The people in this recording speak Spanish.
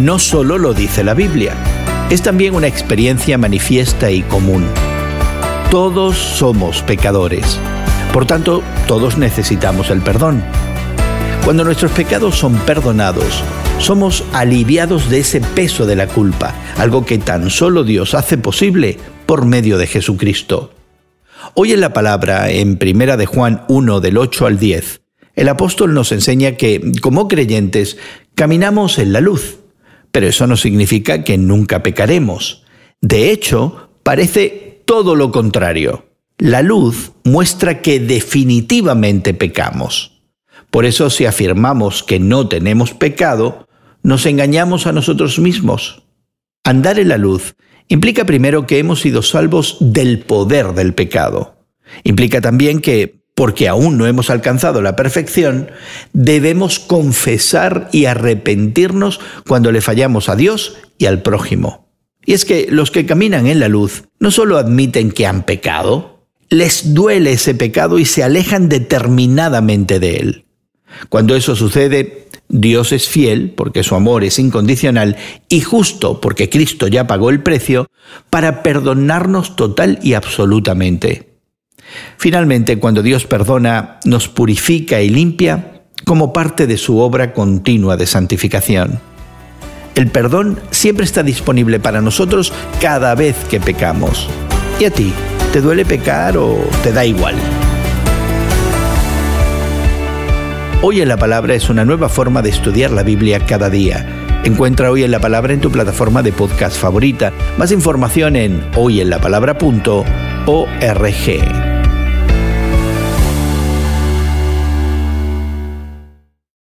no solo lo dice la Biblia, es también una experiencia manifiesta y común. Todos somos pecadores, por tanto, todos necesitamos el perdón. Cuando nuestros pecados son perdonados, somos aliviados de ese peso de la culpa, algo que tan solo Dios hace posible por medio de Jesucristo. Hoy en la palabra, en Primera de Juan 1 del 8 al 10, el apóstol nos enseña que, como creyentes, caminamos en la luz, pero eso no significa que nunca pecaremos. De hecho, parece todo lo contrario. La luz muestra que definitivamente pecamos. Por eso si afirmamos que no tenemos pecado, nos engañamos a nosotros mismos. Andar en la luz implica primero que hemos sido salvos del poder del pecado. Implica también que, porque aún no hemos alcanzado la perfección, debemos confesar y arrepentirnos cuando le fallamos a Dios y al prójimo. Y es que los que caminan en la luz no solo admiten que han pecado, les duele ese pecado y se alejan determinadamente de él. Cuando eso sucede, Dios es fiel, porque su amor es incondicional, y justo, porque Cristo ya pagó el precio, para perdonarnos total y absolutamente. Finalmente, cuando Dios perdona, nos purifica y limpia como parte de su obra continua de santificación. El perdón siempre está disponible para nosotros cada vez que pecamos. ¿Y a ti? ¿Te duele pecar o te da igual? Hoy en la Palabra es una nueva forma de estudiar la Biblia cada día. Encuentra Hoy en la Palabra en tu plataforma de podcast favorita. Más información en hoyenlapalabra.org.